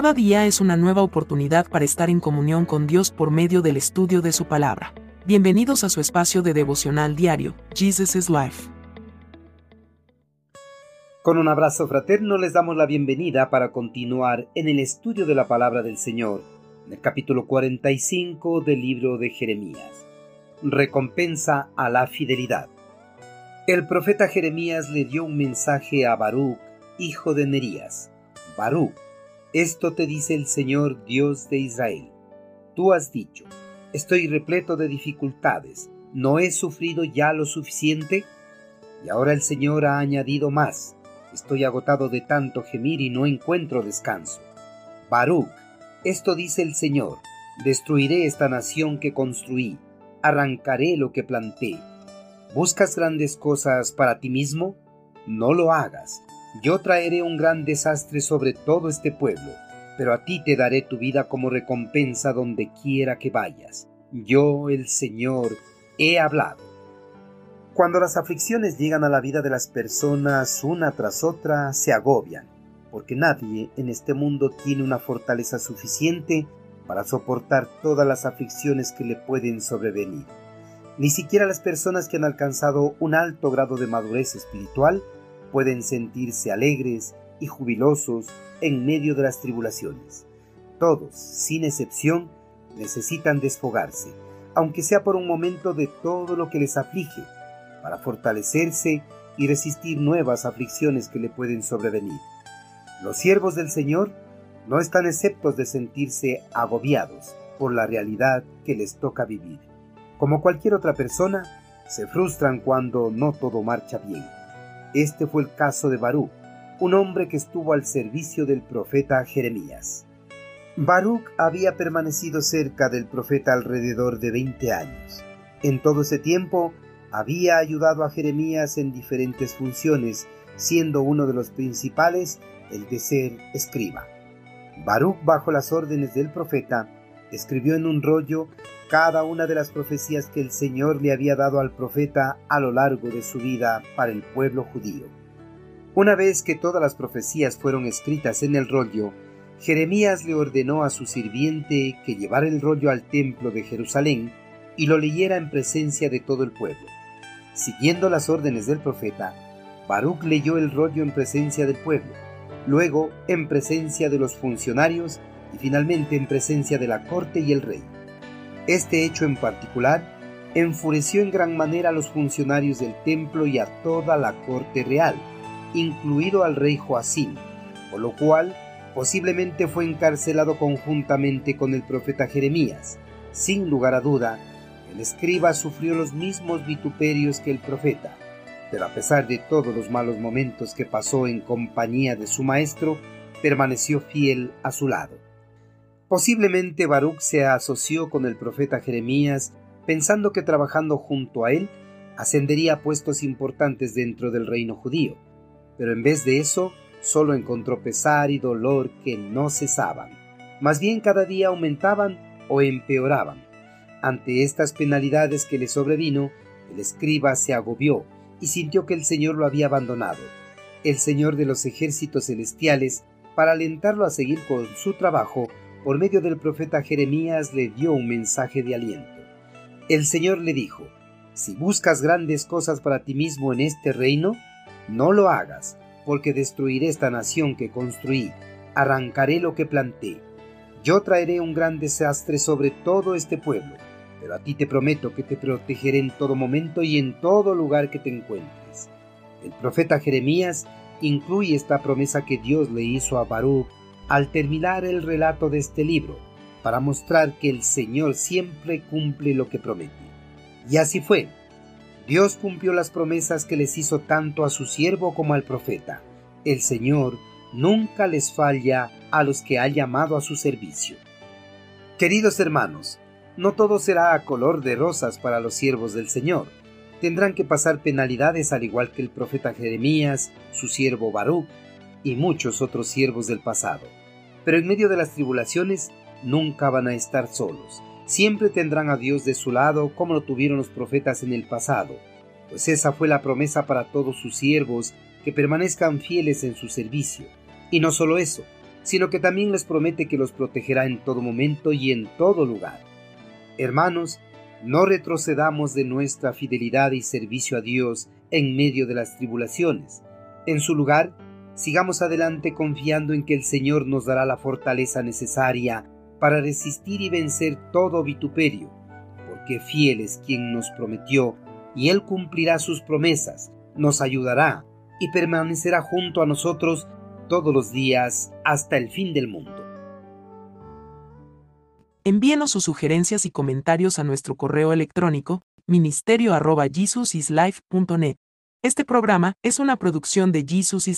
Cada día es una nueva oportunidad para estar en comunión con Dios por medio del estudio de su palabra. Bienvenidos a su espacio de devocional diario, Jesus is Life. Con un abrazo fraterno les damos la bienvenida para continuar en el estudio de la palabra del Señor, en el capítulo 45 del libro de Jeremías. Recompensa a la fidelidad. El profeta Jeremías le dio un mensaje a Baruch, hijo de Nerías. Baruch, esto te dice el Señor Dios de Israel. Tú has dicho, estoy repleto de dificultades, ¿no he sufrido ya lo suficiente? Y ahora el Señor ha añadido más, estoy agotado de tanto gemir y no encuentro descanso. Baruch, esto dice el Señor, destruiré esta nación que construí, arrancaré lo que planté. ¿Buscas grandes cosas para ti mismo? No lo hagas yo traeré un gran desastre sobre todo este pueblo, pero a ti te daré tu vida como recompensa donde quiera que vayas. Yo, el Señor, he hablado. Cuando las aflicciones llegan a la vida de las personas una tras otra, se agobian, porque nadie en este mundo tiene una fortaleza suficiente para soportar todas las aflicciones que le pueden sobrevenir. Ni siquiera las personas que han alcanzado un alto grado de madurez espiritual pueden sentirse alegres y jubilosos en medio de las tribulaciones. Todos, sin excepción, necesitan desfogarse, aunque sea por un momento de todo lo que les aflige, para fortalecerse y resistir nuevas aflicciones que le pueden sobrevenir. Los siervos del Señor no están exceptos de sentirse agobiados por la realidad que les toca vivir. Como cualquier otra persona, se frustran cuando no todo marcha bien. Este fue el caso de Baruch, un hombre que estuvo al servicio del profeta Jeremías. Baruch había permanecido cerca del profeta alrededor de 20 años. En todo ese tiempo había ayudado a Jeremías en diferentes funciones, siendo uno de los principales el de ser escriba. Baruch, bajo las órdenes del profeta, escribió en un rollo cada una de las profecías que el Señor le había dado al profeta a lo largo de su vida para el pueblo judío. Una vez que todas las profecías fueron escritas en el rollo, Jeremías le ordenó a su sirviente que llevara el rollo al templo de Jerusalén y lo leyera en presencia de todo el pueblo. Siguiendo las órdenes del profeta, Baruch leyó el rollo en presencia del pueblo, luego en presencia de los funcionarios y finalmente en presencia de la corte y el rey. Este hecho en particular enfureció en gran manera a los funcionarios del templo y a toda la corte real, incluido al rey Joacim, por lo cual posiblemente fue encarcelado conjuntamente con el profeta Jeremías. Sin lugar a duda, el escriba sufrió los mismos vituperios que el profeta, pero a pesar de todos los malos momentos que pasó en compañía de su maestro, permaneció fiel a su lado. Posiblemente Baruch se asoció con el profeta Jeremías pensando que trabajando junto a él ascendería a puestos importantes dentro del reino judío, pero en vez de eso solo encontró pesar y dolor que no cesaban. Más bien cada día aumentaban o empeoraban. Ante estas penalidades que le sobrevino, el escriba se agobió y sintió que el Señor lo había abandonado. El Señor de los ejércitos celestiales, para alentarlo a seguir con su trabajo, por medio del profeta Jeremías le dio un mensaje de aliento. El Señor le dijo, si buscas grandes cosas para ti mismo en este reino, no lo hagas, porque destruiré esta nación que construí, arrancaré lo que planté. Yo traeré un gran desastre sobre todo este pueblo, pero a ti te prometo que te protegeré en todo momento y en todo lugar que te encuentres. El profeta Jeremías incluye esta promesa que Dios le hizo a Baruch al terminar el relato de este libro, para mostrar que el Señor siempre cumple lo que promete. Y así fue. Dios cumplió las promesas que les hizo tanto a su siervo como al profeta. El Señor nunca les falla a los que ha llamado a su servicio. Queridos hermanos, no todo será a color de rosas para los siervos del Señor. Tendrán que pasar penalidades al igual que el profeta Jeremías, su siervo Baruch y muchos otros siervos del pasado. Pero en medio de las tribulaciones nunca van a estar solos. Siempre tendrán a Dios de su lado como lo tuvieron los profetas en el pasado, pues esa fue la promesa para todos sus siervos que permanezcan fieles en su servicio. Y no solo eso, sino que también les promete que los protegerá en todo momento y en todo lugar. Hermanos, no retrocedamos de nuestra fidelidad y servicio a Dios en medio de las tribulaciones. En su lugar, sigamos adelante confiando en que el Señor nos dará la fortaleza necesaria para resistir y vencer todo vituperio, porque fiel es quien nos prometió, y Él cumplirá sus promesas, nos ayudará y permanecerá junto a nosotros todos los días hasta el fin del mundo. Envíenos sus sugerencias y comentarios a nuestro correo electrónico ministerio.jesusislife.net. Este programa es una producción de Jesus is